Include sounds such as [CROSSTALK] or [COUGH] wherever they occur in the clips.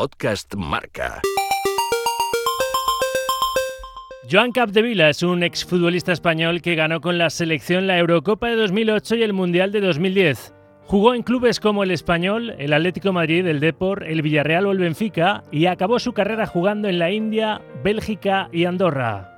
Podcast Marca. Joan Capdevila es un exfutbolista español que ganó con la selección la Eurocopa de 2008 y el Mundial de 2010. Jugó en clubes como el Español, el Atlético Madrid, el Depor, el Villarreal o el Benfica y acabó su carrera jugando en la India, Bélgica y Andorra.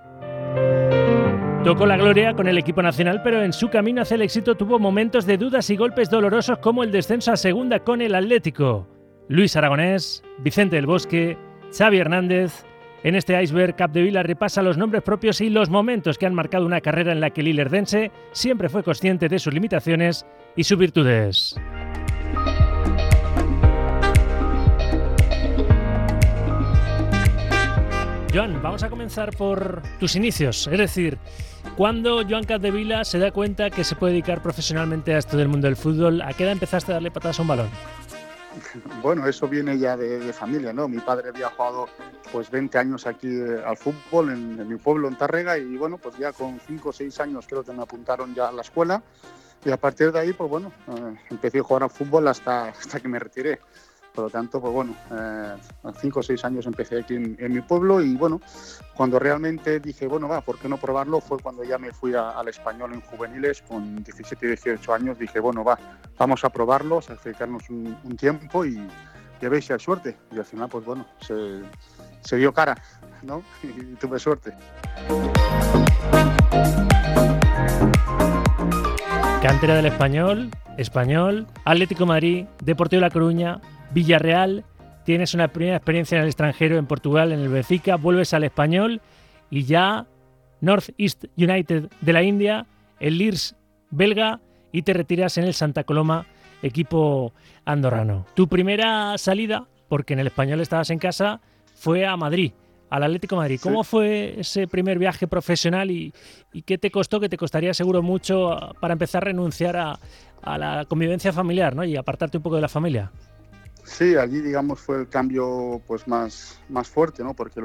Tocó la gloria con el equipo nacional, pero en su camino hacia el éxito tuvo momentos de dudas y golpes dolorosos como el descenso a segunda con el Atlético. Luis Aragonés, Vicente del Bosque, Xavi Hernández, en este iceberg, Capdevila repasa los nombres propios y los momentos que han marcado una carrera en la que el siempre fue consciente de sus limitaciones y sus virtudes. Joan, vamos a comenzar por tus inicios, es decir, ¿cuándo Joan Capdevila se da cuenta que se puede dedicar profesionalmente a esto del mundo del fútbol? ¿A qué edad empezaste a darle patadas a un balón? Bueno, eso viene ya de, familia, ¿no? Mi padre había jugado pues 20 años aquí eh, al fútbol en, mi pueblo, en Tarrega, y bueno, pues ya con 5 o 6 años creo que me apuntaron ya a la escuela, y a partir de ahí, pues bueno, eh, empecé a jugar al fútbol hasta, hasta que me retiré. Por lo tanto, pues bueno, eh, a cinco o seis años empecé aquí en, mi pueblo y bueno, cuando realmente dije, bueno, va, ¿por qué no probarlo? Fue cuando ya me fui al español en juveniles con 17 y 18 años. Dije, bueno, va, vamos a probarlo, a acercarnos un, tiempo y, ya veis si hay suerte. Y al final, pues bueno, se, se dio cara, ¿no? [LAUGHS] Y tuve suerte. Cantera del Español, Español, Atlético Madrid, Deportivo La Coruña, Villarreal, tienes una primera experiencia en el extranjero, en Portugal, en el Benfica, vuelves al español y ya North East United de la India, el Leeds belga y te retiras en el Santa Coloma, equipo andorrano. Tu primera salida, porque en el español estabas en casa, fue a Madrid, al Atlético Madrid. ¿Cómo fue ese primer viaje profesional y, qué te costó, que te costaría seguro mucho para empezar a renunciar a, a la convivencia familiar ¿no? y apartarte un poco de la familia? Sí, allí digamos fue el cambio pues más, más fuerte, ¿no? Porque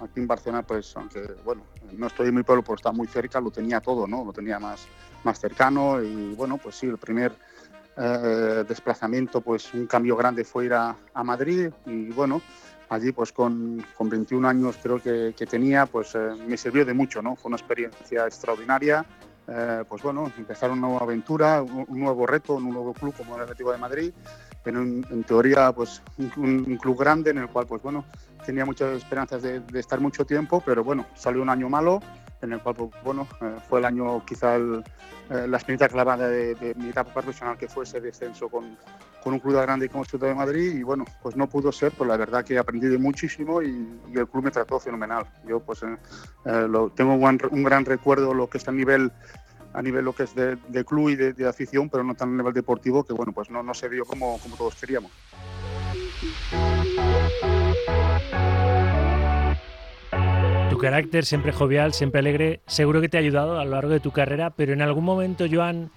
aquí en Barcelona, pues aunque bueno, no estoy en mi pueblo, pero está muy cerca, lo tenía todo, ¿no? Lo tenía más, más cercano y bueno, pues sí, el primer eh, desplazamiento, pues un cambio grande fue ir a, Madrid y bueno, allí pues con, con 21 años creo que, que tenía, pues eh, me sirvió de mucho, ¿no? Fue una experiencia extraordinaria. Eh, pues bueno, empezar una nueva aventura, un, nuevo reto, un nuevo club como el Atlético de Madrid en, en teoría pues un, club grande en el cual pues bueno tenía muchas esperanzas de, estar mucho tiempo pero bueno salió un año malo en el cual pues, bueno eh, fue el año quizá eh, la experiencia clavada de, mi etapa profesional que fue ese descenso con, con un club grande como Ciudad de Madrid y bueno pues no pudo ser pues la verdad que aprendí de muchísimo y, el club me trató fenomenal yo pues eh, lo, tengo un, gran recuerdo lo que está a nivel a nivel lo que es de, club y de, afición, pero no tan a nivel deportivo, que bueno, pues no, no se dio como, como todos queríamos. Carácter, siempre jovial, siempre alegre, seguro que te ha ayudado a lo largo de tu carrera, pero en algún momento, Joan,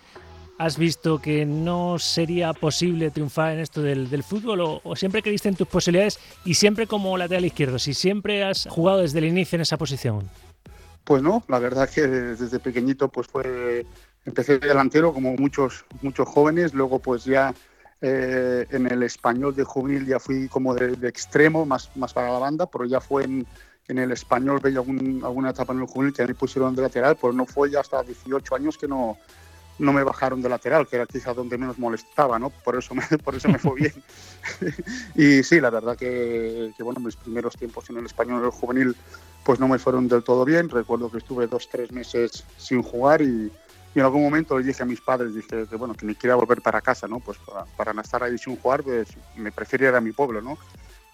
¿has visto que no sería posible triunfar en esto del, fútbol o, o, siempre creíste en tus posibilidades y siempre como lateral izquierdo, si siempre has jugado desde el inicio en esa posición? Pues no, la verdad que desde pequeñito pues fue, empecé delantero como muchos, muchos jóvenes, luego pues ya eh, en el español de juvenil ya fui como de, extremo, más, más para la banda, pero ya fue en, el español veía alguna etapa en el juvenil que me pusieron de lateral, pero no fue ya hasta 18 años que no, no me bajaron de lateral, que era quizás donde menos molestaba, ¿no? Por eso me, [LAUGHS] por eso me fue bien. [LAUGHS] y sí, la verdad que, bueno, mis primeros tiempos en el español el juvenil pues no me fueron del todo bien. Recuerdo que estuve dos, tres meses sin jugar y, en algún momento le dije a mis padres, dije que bueno, que me quería volver para casa, ¿no? Pues para, no estar ahí sin jugar, pues me prefería ir a mi pueblo, ¿no?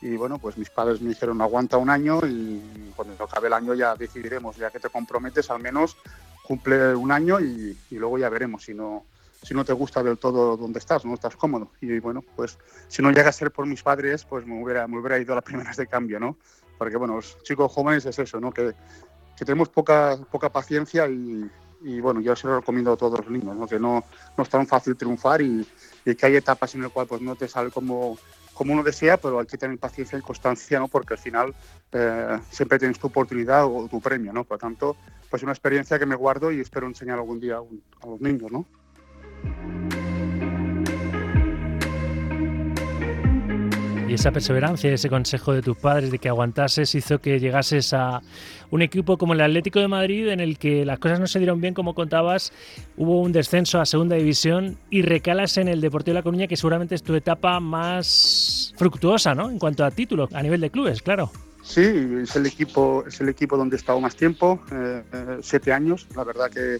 Y bueno, pues mis padres me dijeron, aguanta un año y cuando acabe el año ya decidiremos, ya que te comprometes, al menos cumple un año y, luego ya veremos si no, si no te gusta del todo donde estás, no estás cómodo. Y bueno, pues si no llega a ser por mis padres, pues me hubiera, me hubiera ido a las primeras de cambio, ¿no? porque bueno, los chicos jóvenes es eso, ¿no? Que, que tenemos poca, poca paciencia y, bueno, yo se lo recomiendo a todos los niños, ¿no? Que no, no es tan fácil triunfar y, y que hay etapas en las cuales pues, no te sale como, como uno desea, pero hay que tener paciencia y constancia, ¿no? Porque al final eh, siempre tienes tu oportunidad o tu premio, ¿no? Por lo tanto, pues una experiencia que me guardo y espero enseñar algún día a, a los niños, ¿no? Y esa perseverancia, ese consejo de tus padres de que aguantases hizo que llegases a un equipo como el Atlético de Madrid en el que las cosas no se dieron bien como contabas, hubo un descenso a segunda división y recalas en el Deportivo de La Coruña que seguramente es tu etapa más fructuosa, ¿no? En cuanto a títulos, a nivel de clubes, claro. Sí, es el equipo, es el equipo donde he estado más tiempo, eh, eh, siete años. La verdad que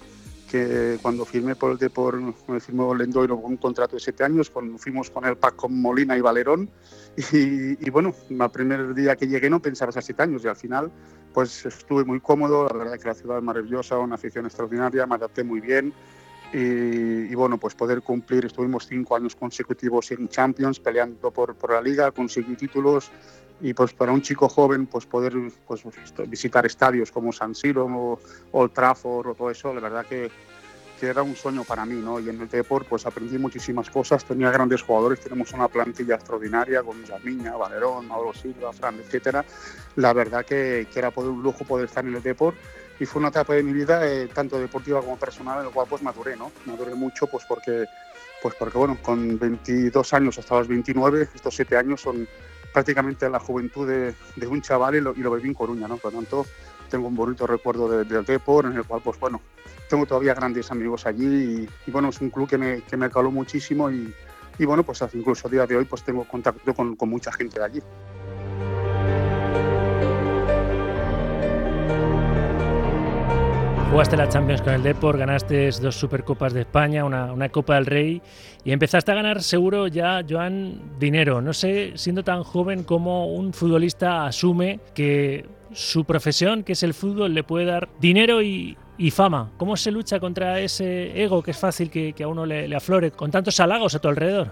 que cuando firmé por el Depor, firmó Lendoiro con un contrato de siete años, cuando fuimos con el PAC con Molina y Valerón, [LAUGHS] y, bueno, el primer día que llegué no pensaba a siete años, y al final pues estuve muy cómodo, la verdad que la ciudad es maravillosa, una afición extraordinaria, me adapté muy bien, y, bueno, pues poder cumplir, estuvimos cinco años consecutivos en Champions, peleando por, por la liga, conseguir títulos, y pues para un chico joven pues poder pues, visitar estadios como San Siro o Old Trafford o todo eso, la verdad que, que, era un sueño para mí, ¿no? Y en el Deport pues aprendí muchísimas cosas, tenía grandes jugadores, tenemos una plantilla extraordinaria con Yamiña, Valerón, Mauro Silva, Fran, etcétera. La verdad que, que, era poder, un lujo poder estar en el Deport y fue una etapa de mi vida eh, tanto deportiva como personal en la cual pues maduré, ¿no? Maduré mucho pues porque pues porque bueno, con 22 años hasta los 29, estos 7 años son prácticamente la juventud de, un chaval y lo, y lo, viví en Coruña, ¿no? Por lo tanto, tengo un bonito recuerdo del de en el cual, pues bueno, tengo todavía grandes amigos allí y, bueno, es un club que me, que me caló muchísimo y, y, bueno, pues incluso a día de hoy pues tengo contacto con, con mucha gente de allí. Jugaste la Champions con el Depor, ganaste dos Supercopas de España, una, una, Copa del Rey y empezaste a ganar seguro ya, Joan, dinero. No sé, siendo tan joven, como un futbolista asume que su profesión, que es el fútbol, le puede dar dinero y, fama. ¿Cómo se lucha contra ese ego que es fácil que, a uno le, le, aflore con tantos halagos a tu alrededor?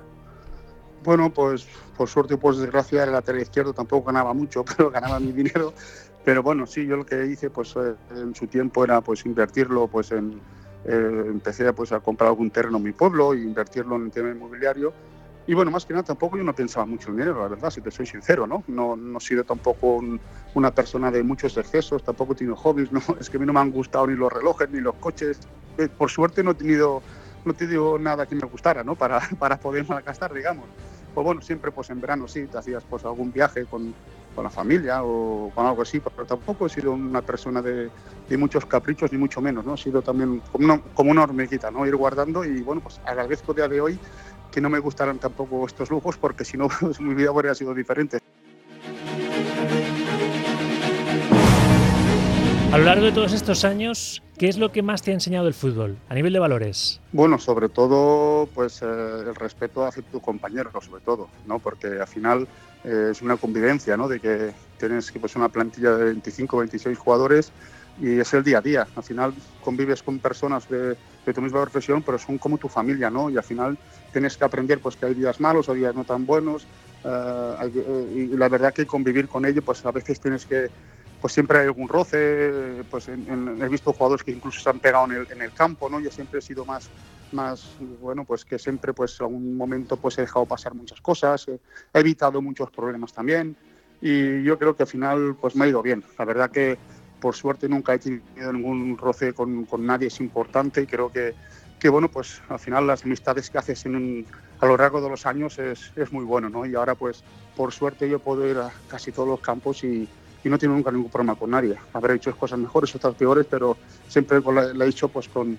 Bueno, pues por suerte o por desgracia el lateral izquierdo tampoco ganaba mucho, [LAUGHS] pero ganaba mi dinero pero bueno, sí, yo lo que hice pues eh, en su tiempo era pues invertirlo pues en eh, empecé pues a comprar algún terreno en mi pueblo e invertirlo en el tema inmobiliario y bueno, más que nada tampoco yo no pensaba mucho en dinero, la verdad, si te soy sincero, ¿no? No, no he sido tampoco una persona de muchos excesos, tampoco he tenido hobbies, [LAUGHS] ¿no? Es que a mí no me han gustado ni los relojes ni los coches. Eh, por suerte no he tenido, no he tenido nada que me gustara, ¿no? Para, [LAUGHS] para poder malgastar, digamos. Pues bueno, siempre pues en verano sí, te hacías pues algún viaje con, con la familia o con algo así, pero tampoco he sido una persona de, de muchos caprichos, ni mucho menos, ¿no? He sido también como una, como una hormiguita, ¿no? Ir guardando y, bueno, pues agradezco día de hoy que no me gustaran tampoco estos lujos, porque si no, [LAUGHS] mi vida habría sido diferente. A lo largo de todos estos años, ¿qué es lo que más te ha enseñado el fútbol a nivel de valores? Bueno, sobre todo, pues eh, el respeto hacia tu compañero, sobre todo, ¿no? Porque al final eh, es una convivencia, ¿no? De que tienes pues, una plantilla de 25, 26 jugadores y es el día a día. Al final convives con personas de, de, tu misma profesión, pero son como tu familia, ¿no? Y al final tienes que aprender pues que hay días malos o días no tan buenos. Uh, hay, y la verdad que convivir con ellos, pues a veces tienes que, pues siempre hay algún roce. Pues en, en, he visto jugadores que incluso se han pegado en el, en el campo, ¿no? Yo siempre he sido más más bueno pues que siempre pues a un momento pues he dejado pasar muchas cosas he evitado muchos problemas también y yo creo que al final pues me ha ido bien la verdad que por suerte nunca he tenido ningún roce con, nadie es importante y creo que que bueno pues al final las amistades que haces en un, a lo largo de los años es, es muy bueno no y ahora pues por suerte yo puedo ir a casi todos los campos y, no tengo nunca ningún problema con nadie habré hecho cosas mejores otras peores pero siempre la he hecho pues con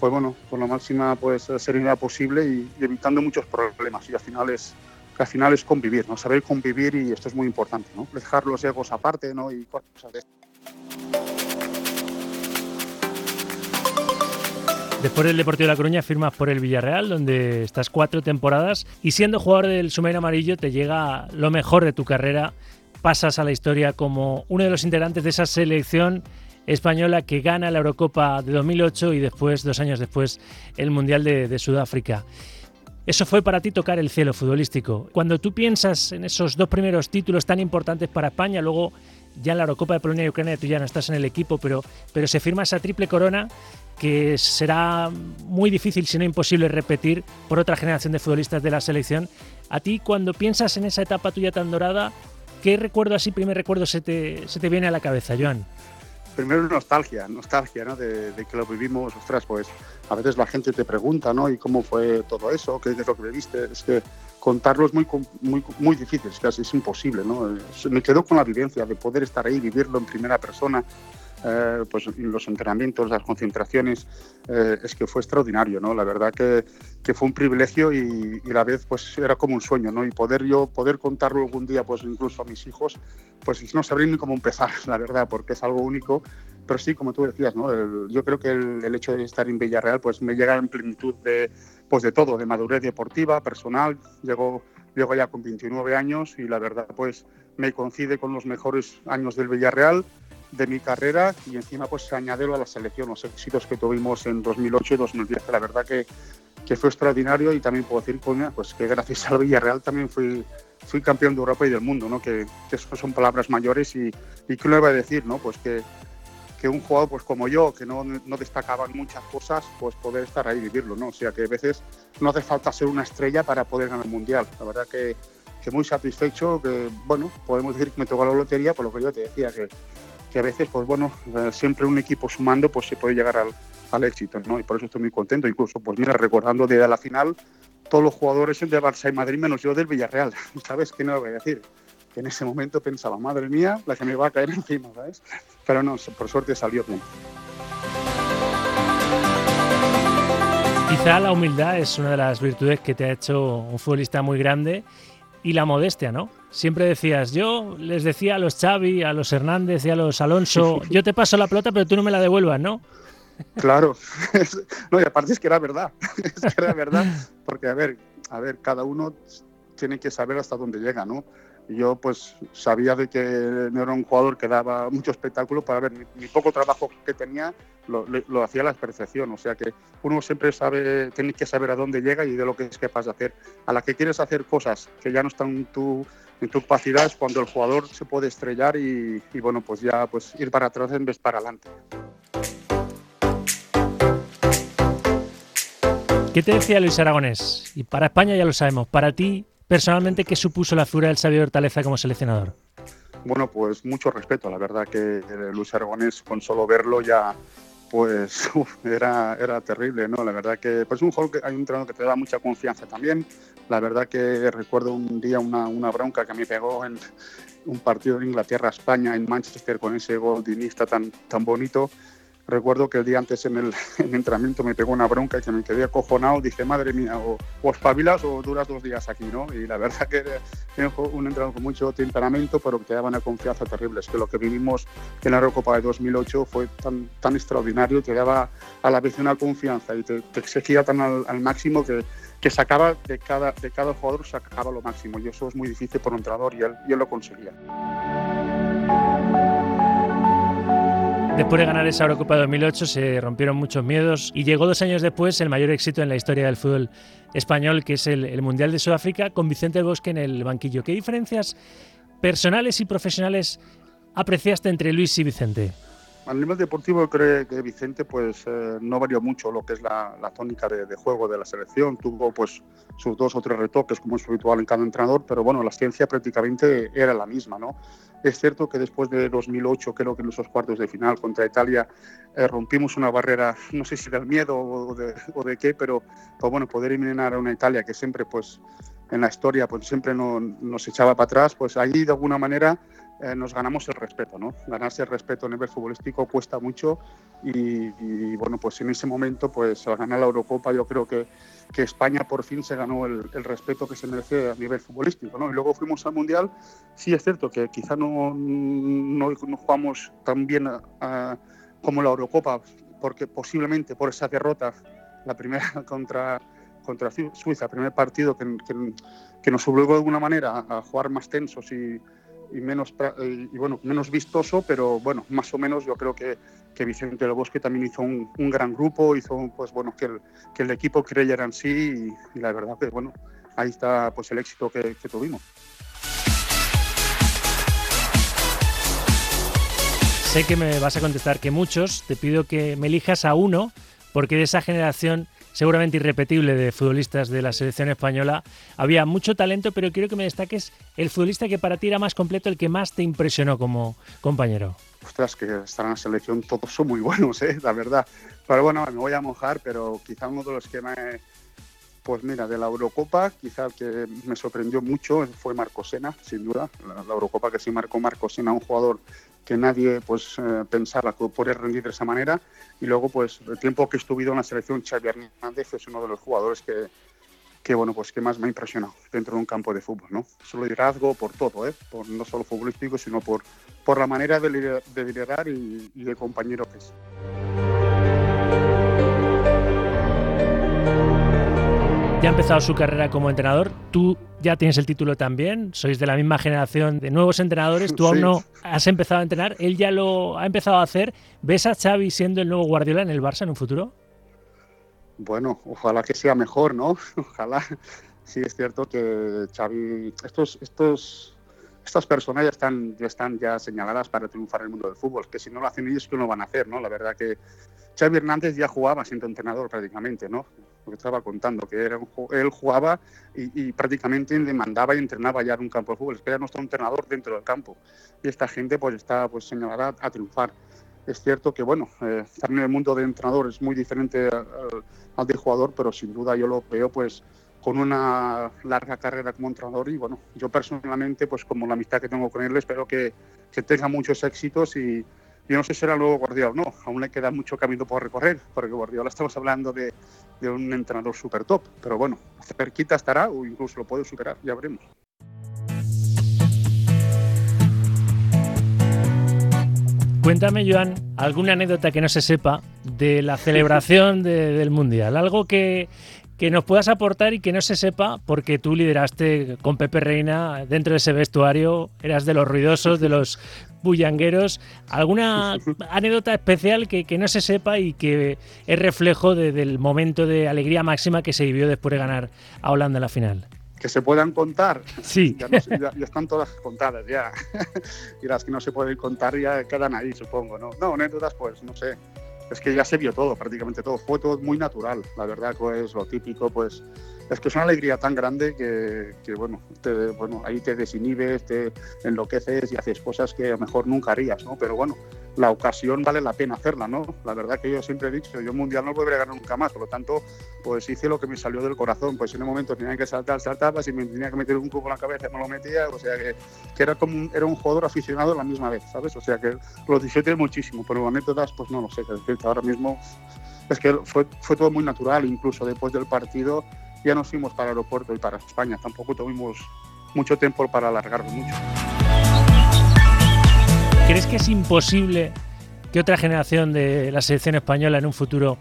pues bueno, con la máxima pues, serenidad posible y, evitando muchos problemas. Y al final es, al final es convivir, ¿no? Saber convivir y esto es muy importante, ¿no? Dejar los egos aparte, ¿no? Y cosas de Después del Deportivo de La Coruña firmas por el Villarreal, donde estás cuatro temporadas y siendo jugador del Sumeiro Amarillo te llega lo mejor de tu carrera. Pasas a la historia como uno de los integrantes de esa selección española que gana la Eurocopa de 2008 y después, dos años después, el Mundial de, de Sudáfrica. Eso fue para ti tocar el cielo futbolístico. Cuando tú piensas en esos dos primeros títulos tan importantes para España, luego ya en la Eurocopa de Polonia y Ucrania tú ya no estás en el equipo, pero, pero se firma esa triple corona que será muy difícil, si no imposible, repetir por otra generación de futbolistas de la selección. A ti, cuando piensas en esa etapa tuya tan dorada, ¿qué recuerdo así, primer recuerdo, se te, se te viene a la cabeza, Joan? Primero nostalgia, nostalgia, ¿no? De, que lo vivimos, ostras, pues a veces la gente te pregunta, ¿no? ¿Y cómo fue todo eso? ¿Qué es lo que viviste? Es que contarlo es muy, muy, muy difícil, es casi es imposible. ¿no? Me quedo con la vivencia de poder estar ahí, vivirlo en primera persona, eh, pues los entrenamientos, las concentraciones, eh, es que fue extraordinario, ¿no? La verdad que, que fue un privilegio y, la vez pues era como un sueño, ¿no? Y poder yo, poder contarlo algún día, pues incluso a mis hijos, pues no sabría ni cómo empezar, [LAUGHS] la verdad, porque es algo único. Pero sí, como tú decías, ¿no? yo creo que el, el, hecho de estar en Villarreal, pues me llega en plenitud de, pues de todo, de madurez deportiva, personal. Llegó, llego ya con 29 años y la verdad, pues me coincide con los mejores años del Villarreal de mi carrera y encima pues añadirlo a la selección, los éxitos que tuvimos en 2008 y 2010, la verdad que, que fue extraordinario y también puedo decir pues, que gracias [LAUGHS] al Villarreal también fui, fui campeón de Europa y del mundo, ¿no? que, que eso son palabras mayores y, y qué le voy a decir, ¿no? pues que, que un jugador pues como yo, que no, no destacaba en muchas cosas, pues poder estar ahí y vivirlo, ¿no? O sea que a veces no hace falta ser una estrella para poder ganar el Mundial. La verdad que, que muy satisfecho, que bueno, podemos decir que me tocó la lotería, por lo que yo te decía, que, que a veces, pues bueno, eh, siempre un equipo sumando, pues se puede llegar al, al éxito, ¿no? Y por eso estoy muy contento. Incluso, pues mira, recordando desde la final, todos los jugadores de Barça y Madrid, menos yo del Villarreal. [LAUGHS] ¿Sabes qué no voy a decir? Que en ese momento pensaba, madre mía, la que me va a caer [LAUGHS] encima, ¿sabes? Pero no, por suerte salió bien. Quizá la humildad es una de las virtudes que te ha hecho un futbolista muy grande y la modestia, ¿no? Siempre decías, yo les decía a los Xavi, a los Hernández y a los Alonso, [LAUGHS] yo te paso la pelota, pero tú no me la devuelvas, ¿no? Claro, [LAUGHS] no, y aparte es que era verdad, [LAUGHS] es que era verdad, porque a ver, a ver, cada uno tiene que saber hasta dónde llega, ¿no? Yo pues sabía de que no era un jugador que daba mucho espectáculo para ver mi, poco trabajo que tenía lo, lo, hacía la perfección. O sea que uno siempre sabe tiene que saber a dónde llega y de lo que es capaz de hacer. A la que quieres hacer cosas que ya no están en tu, en tu capacidad es cuando el jugador se puede estrellar y, y bueno pues ya pues ir para atrás en vez para adelante. ¿Qué te decía Luis Aragonés? Y para España ya lo sabemos, para ti personalmente, ¿qué supuso la figura del Xavi Hortaleza como seleccionador? Bueno, pues mucho respeto. La verdad que Luis Aragonés, con solo verlo ya, pues [LAUGHS] uf, era, era terrible, ¿no? La verdad que pues un juego que hay un entrenador que te da mucha confianza también. La verdad que recuerdo un día una, una bronca que me pegó en un partido de Inglaterra-España en Manchester con ese gol dinista tan, tan bonito recuerdo que el día antes en el, [LAUGHS] en el, entrenamiento me pegó una bronca y que me quedé acojonado. Dije, madre mía, o, o espabilas o duras dos días aquí, ¿no? Y la [LAUGHS] verdad que era un entrenador con mucho temperamento, pero que te daba una confianza terrible. Es que lo que vivimos en la Eurocopa de 2008 fue tan, extraordinario, te daba a la vez una confianza y te, exigía tan al, al máximo que, que sacaba de cada, de cada jugador, sacaba lo máximo. Y eso es muy difícil por un entrenador y él, y él lo conseguía. Después de ganar esa Eurocopa 2008 se rompieron muchos miedos y llegó dos años después el mayor éxito en la historia del fútbol español, que es el, el Mundial de Sudáfrica, con Vicente Bosque en el banquillo. ¿Qué diferencias personales y profesionales apreciaste entre Luis y Vicente? A nivel deportivo creo que Vicente pues eh, no varió mucho lo que es la, la tónica de, de, juego de la selección. Tuvo pues sus dos o tres retoques como es habitual en cada entrenador, pero bueno, la ciencia prácticamente era la misma, ¿no? Es cierto que después de 2008, creo que en esos cuartos de final contra Italia eh, rompimos una barrera, no sé si del miedo o de, o de qué, pero pues, bueno, poder eliminar a una Italia que siempre pues en la historia pues siempre no, nos echaba para atrás, pues ahí de alguna manera eh, nos ganamos el respeto, ¿no? Ganarse el respeto a nivel futbolístico cuesta mucho y, bueno, pues en ese momento, pues al ganar la Eurocopa yo creo que, que España por fin se ganó el, respeto que se merece a nivel futbolístico, ¿no? Y luego fuimos al Mundial, sí es cierto que quizá no, no, no jugamos tan bien como la Eurocopa, porque posiblemente por esa derrota, la primera [LAUGHS] contra contra Suiza, primer partido que, que nos obligó de alguna manera a jugar más tensos y, y menos y bueno menos vistoso pero bueno más o menos yo creo que, que Vicente del Bosque también hizo un, un, gran grupo hizo pues bueno que el, que el equipo creyera en sí y, la verdad que bueno ahí está pues el éxito que tuvimos. Sé que me vas a contestar que muchos te pido que me elijas a uno porque de esa generación seguramente irrepetible de futbolistas de la selección española. Había mucho talento, pero quiero que me destaques el futbolista que para ti era más completo, el que más te impresionó como compañero. Ostras, que estar en la selección todos son muy buenos, ¿eh? la verdad. Pero bueno, me voy a mojar, pero quizá uno de los que me, Pues mira, de la Eurocopa, quizá el que me sorprendió mucho fue Marco Sena, sin duda. La, Eurocopa que sí marcó Marco Sena, un jugador que nadie pues eh, pensaba que podría rendir de esa manera. Y luego, pues el tiempo que estuve en la selección, Xavi Hernández es uno de los jugadores que, que bueno, pues que más me ha impresionado dentro de un campo de fútbol, ¿no? Solo liderazgo por todo, ¿eh? Por, no solo futbolístico, sino por, por la manera de liderar, y, y de compañero que es. Ya ha empezado su carrera como entrenador. Tú ya tienes el título también. Sois de la misma generación de nuevos entrenadores. Tú aún no has empezado a entrenar. Él ya lo ha empezado a hacer. ¿Ves a Xavi siendo el nuevo Guardiola en el Barça en un futuro? Bueno, ojalá que sea mejor, ¿no? [LAUGHS] Ojalá. Sí, es cierto que Xavi, estos, estos, estas personas ya están, ya están ya señaladas para triunfar en el mundo del fútbol. Que si no lo hacen ellos, ¿qué no lo van a hacer, no? La verdad que Xavi Hernández ya jugaba siendo entrenador prácticamente, ¿no? lo que estaba contando, que era él jugaba y, prácticamente le mandaba y entrenaba ya en un campo de fútbol, es que era nuestro entrenador dentro del campo. Y esta gente pues está pues señalada a triunfar. Es cierto que, bueno, eh, estar en el mundo de entrenador es muy diferente al, de jugador, pero sin duda yo lo veo pues con una larga carrera como entrenador y bueno, yo personalmente pues como la amistad que tengo con él espero que, que tenga muchos éxitos y, yo no sé si será el nuevo Guardiola o no, aún le queda mucho camino por recorrer, porque Guardiola estamos hablando de, de un entrenador súper top, pero bueno, cerquita estará o incluso lo puede superar, ya veremos. Cuéntame, Joan, alguna anécdota que no se sepa de la celebración del Mundial, algo que, que nos puedas aportar y que no se sepa porque tú lideraste con Pepe Reina dentro de ese vestuario, eras de los ruidosos, de los bullangueros. ¿Alguna [LAUGHS] anécdota especial que, no se sepa y que es reflejo del momento de alegría máxima que se vivió después de ganar a Holanda en la final? que se puedan contar. Sí. Ya, ya, están todas contadas ya. [LAUGHS] y las que no se pueden contar ya quedan ahí, supongo, ¿no? No, anécdotas, pues, no sé es que ya se vio todo, prácticamente todo. Fue todo muy natural, la verdad, pues lo típico, pues es que es una alegría tan grande que, bueno, bueno, ahí te desinhibes, te enloqueces y haces cosas que a lo mejor nunca harías, ¿no? Pero bueno, la ocasión vale la pena hacerla, ¿no? La verdad que yo siempre he dicho, yo mundial no volveré a ganar nunca más, por lo tanto, pues hice lo que me salió del corazón, pues en un momento tenía que saltar, saltaba, si me tenía que meter un cubo en la cabeza me lo metía, o sea que, era como un, era un jugador aficionado a la misma vez, ¿sabes? O sea que lo disfruté muchísimo, pero anécdotas, pues no lo sé, que ahora mismo es que fue, fue todo muy natural, incluso después del partido ya nos fuimos para el aeropuerto y para España, tampoco tuvimos mucho tiempo para alargarlo mucho. ¿Crees que es imposible que otra generación de la selección española en un futuro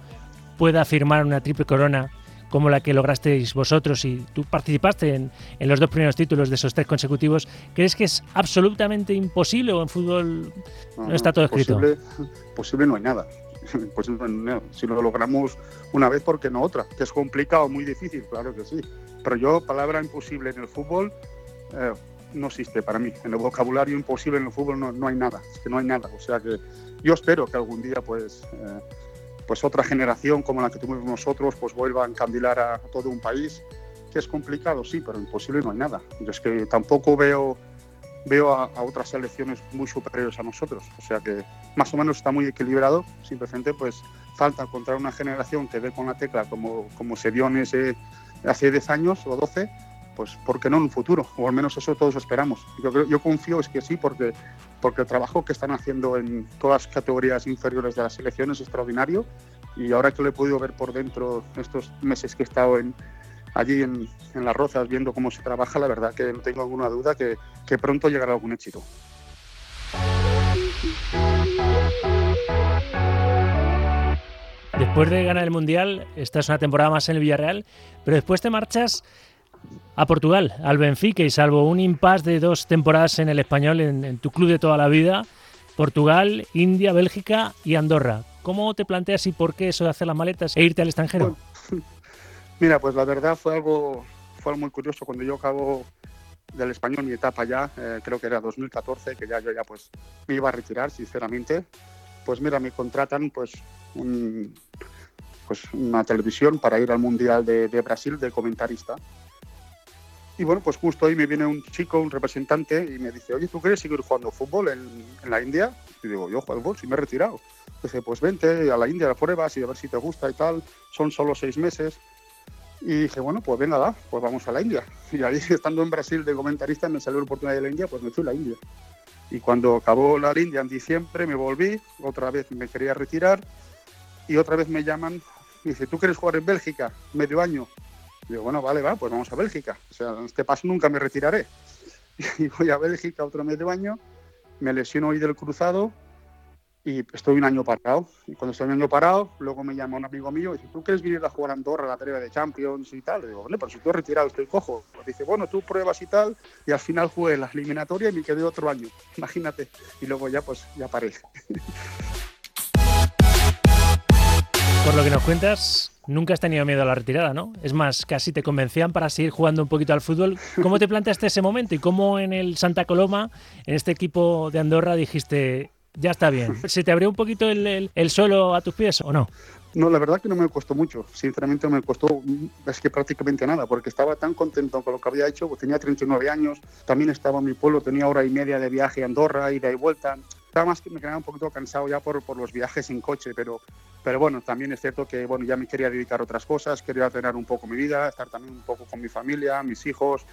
pueda firmar una triple corona como la que lograsteis vosotros y tú participaste en, los dos primeros títulos de esos tres consecutivos, ¿crees que es absolutamente imposible o en fútbol no, está todo escrito? Posible, no hay nada. [LAUGHS] Si lo logramos una vez, ¿por qué no otra? Que es complicado, muy difícil, claro que sí. Pero yo, palabra imposible en el fútbol, eh, no existe para mí. En el vocabulario imposible en el fútbol no, no, hay nada, es que no hay nada. O sea que yo espero que algún día pues, eh, pues otra generación como la que tuvimos nosotros pues vuelva a encandilar a, todo un país, que es complicado, sí, pero imposible no hay nada. Yo es que tampoco veo, veo a, otras selecciones muy superiores a nosotros. O sea que más o menos está muy equilibrado, simplemente pues falta encontrar una generación que dé con la tecla como, como se dio en ese, hace 10 años o 12 pues ¿por qué no en un futuro? O al menos eso todos esperamos. Yo, yo confío es que sí, porque, porque el trabajo que están haciendo en todas las categorías inferiores de la selección es extraordinario y ahora que lo he podido ver por dentro estos meses que he estado en, allí en, en Las Rozas viendo cómo se trabaja, la verdad que no tengo alguna duda que, que pronto llegará algún éxito. Después de ganar el Mundial, esta es una temporada más en el Villarreal, pero después te marchas a Portugal, al Benfica, y salvo un impasse de dos temporadas en el español, en, tu club de toda la vida, Portugal, India, Bélgica y Andorra. ¿Cómo te planteas y por qué eso de hacer las maletas e irte al extranjero? Mira, pues la verdad fue algo, fue muy curioso. Cuando yo acabo del español mi etapa ya, eh, creo que era 2014, que ya yo ya pues me iba a retirar, sinceramente. Pues mira, me contratan pues pues una televisión para ir al Mundial de, Brasil de comentarista. Y bueno, pues justo ahí me viene un chico, un representante, y me dice, oye, ¿tú quieres seguir jugando fútbol en, en la India? Y digo, yo juego fútbol, si me he retirado. Dice, pues vente a la India, a pruebas y a ver si te gusta y tal. Son solo seis meses. Y dije, bueno, pues venga, va, pues vamos a la India. [LAUGHS] Y ahí, estando en Brasil de comentarista, me salió la oportunidad de la India, pues me fui a la India. Y cuando acabó la India en diciembre, me volví, otra vez me quería retirar y otra vez me llaman. Y dice, ¿tú quieres jugar en Bélgica? Medio año. Y digo, bueno, vale, va, pues vamos a Bélgica. O sea, en este paso nunca me retiraré. [LAUGHS] Y voy a Bélgica otro medio año, me lesiono hoy del cruzado y estoy un año parado. Y cuando estoy un año parado, luego me llama un amigo mío y dice, ¿tú quieres venir a jugar a Andorra, la tarea de Champions y tal? Le digo, pero si estoy retirado, estoy cojo. Pues dice, bueno, tú pruebas y tal. Y al final jugué la eliminatoria y me quedé otro año, [LAUGHS] imagínate. Y luego ya, pues, ya paré. Por lo que nos cuentas, nunca has tenido miedo a la retirada, ¿no? Es más, casi te convencían para seguir jugando un poquito al fútbol. ¿Cómo te planteaste ese momento y cómo en el Santa Coloma, en este equipo de Andorra, dijiste, ya está bien. [LAUGHS] ¿Se te abrió un poquito el, el, suelo a tus pies o no? No, la verdad que no me costó mucho. Sinceramente me costó, es que prácticamente nada, porque estaba tan contento con lo que había hecho. Tenía 39 años, también estaba en mi pueblo, tenía hora y media de viaje a Andorra, ida y vuelta. Estaba más que me quedaba un poquito cansado ya por, por los viajes en coche, pero, pero bueno, también es cierto que bueno, ya me quería dedicar a otras cosas, quería tener un poco mi vida, estar también un poco con mi familia, mis hijos.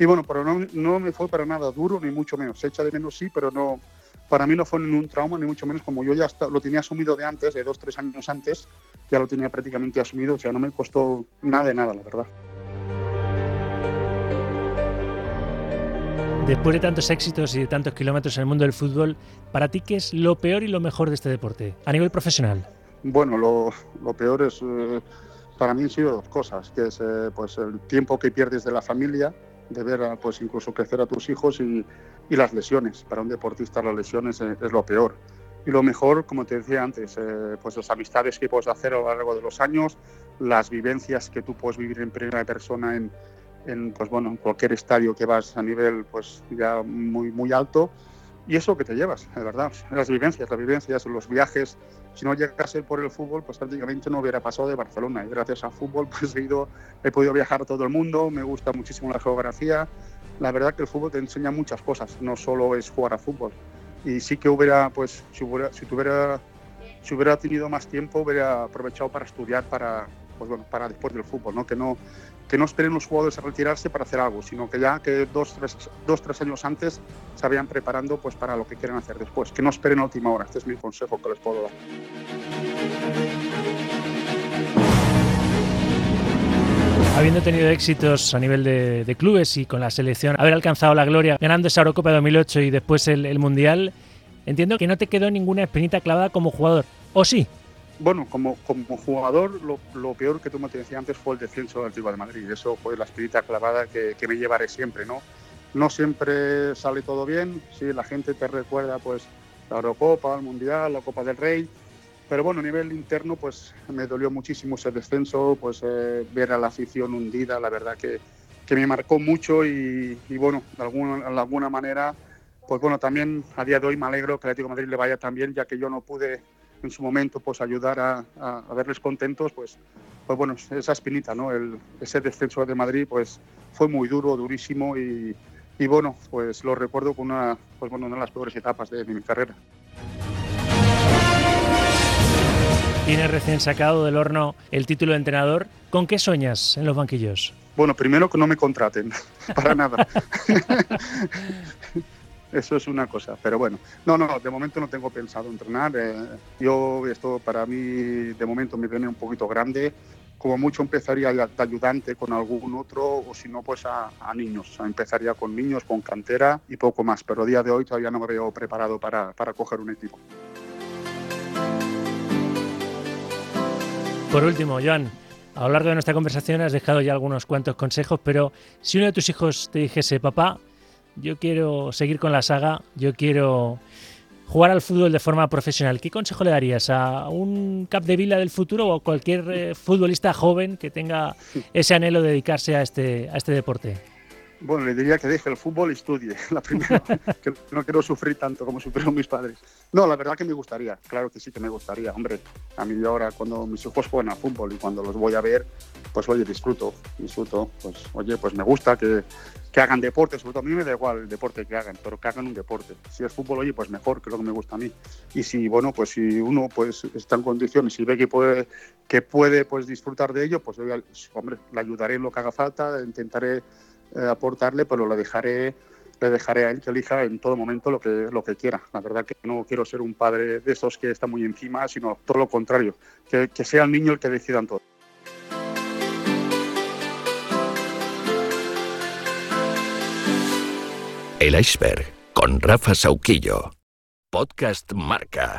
Y bueno, pero no, no me fue para nada duro, ni mucho menos. Se echa de menos sí, pero no, para mí no fue ningún trauma, ni mucho menos como yo ya lo tenía asumido de antes, de dos, tres años antes, ya lo tenía prácticamente asumido, o sea, no me costó nada de nada, la verdad. Después de tantos éxitos y de tantos kilómetros en el mundo del fútbol, ¿para ti qué es lo peor y lo mejor de este deporte a nivel profesional? Bueno, lo, peor es, eh, para mí han sido dos cosas, que es eh, pues el tiempo que pierdes de la familia, de ver pues incluso crecer a tus hijos y, y las lesiones. Para un deportista las lesiones es, lo peor. Y lo mejor, como te decía antes, eh, pues las amistades que puedes hacer a lo largo de los años, las vivencias que tú puedes vivir en primera persona en, en, pues bueno, en cualquier estadio que vas a nivel pues ya muy, muy alto. Y eso que te llevas, de verdad. Las vivencias, las vivencias, los viajes. Si no llegase por el fútbol, pues prácticamente no hubiera pasado de Barcelona. Y gracias al fútbol, [LAUGHS] pues he, ido, he podido viajar a todo el mundo. Me gusta muchísimo la geografía la verdad que el fútbol te enseña muchas cosas, no solo es jugar a fútbol. Y sí que hubiera, pues, si, hubiera, si, tuviera, si hubiera tenido más tiempo, hubiera aprovechado para estudiar para, pues bueno, para después del fútbol, ¿no? Que no, que no esperen los jugadores a retirarse para hacer algo, sino que ya que dos, tres, dos, tres años antes se habían preparando pues para lo que quieren hacer después. Que no esperen a última hora. Este es mi consejo que les puedo dar. Habiendo tenido éxitos a nivel de, clubes y con la selección, haber alcanzado la gloria ganando esa Eurocopa 2008 y después el, Mundial, entiendo que no te quedó ninguna espinita clavada como jugador, ¿o sí? Bueno, como, jugador, lo, peor que tú me decías antes fue el descenso del Atlético de Madrid. Eso fue la espinita clavada que, que, me llevaré siempre, ¿no? No siempre sale todo bien, sí, la gente te recuerda pues la Eurocopa, el Mundial, la Copa del Rey, pero bueno, a nivel interno, pues me dolió muchísimo ese descenso, pues eh, ver a la afición hundida, la verdad que, que me marcó mucho y, bueno, de alguna, de alguna manera, pues bueno, también a día de hoy me alegro que el Atlético de Madrid le vaya tan bien, ya que yo no pude en su momento pues ayudar a, a, verles contentos, pues, pues bueno, esa espinita, ¿no? El, ese descenso de Madrid, pues fue muy duro, durísimo y, y bueno, pues lo recuerdo con una, pues, bueno, una de las peores etapas de mi carrera. Tienes recién sacado del horno el título de entrenador. ¿Con qué sueñas en los banquillos? Bueno, primero que no me contraten, [LAUGHS] para nada. [LAUGHS] Eso es una cosa, pero bueno, no, no, de momento no tengo pensado entrenar. Eh, yo, esto para mí, de momento me viene un poquito grande. Como mucho empezaría de ayudante con algún otro, o si no, pues a, niños. empezaría con niños, con cantera y poco más, pero a día de hoy todavía no me veo preparado para, para coger un equipo. Por último, Joan, a lo largo de nuestra conversación has dejado ya algunos cuantos consejos, pero si uno de tus hijos te dijese, papá, yo quiero seguir con la saga, yo quiero jugar al fútbol de forma profesional, ¿qué consejo le darías a un Cap de Vila del futuro o a cualquier eh, futbolista joven que tenga ese anhelo de dedicarse a este, a este deporte? Bueno, le diría que deje el fútbol y estudie, [LAUGHS] la primera, que no quiero sufrir tanto como sufrieron mis padres. No, la verdad que me gustaría, claro que sí que me gustaría, hombre. A mí ahora cuando mis hijos juegan al fútbol y cuando los voy a ver, pues oye, disfruto, disfruto, pues oye, pues me gusta que, que hagan deporte, sobre todo a mí me da igual el deporte que hagan, pero que hagan un deporte. Si es fútbol, oye, pues mejor, que es lo que me gusta a mí. Y si, bueno, pues si uno pues está en condiciones y ve que puede, que puede pues disfrutar de ello, pues hombre, le ayudaré en lo que haga falta, intentaré eh, aportarle, pero lo dejaré le dejaré a él que elija en todo momento lo que, lo que quiera. La verdad que no quiero ser un padre de esos que está muy encima, sino todo lo contrario, que, que sea el niño el que decidan todo. El iceberg con Rafa Sauquillo. Podcast Marca.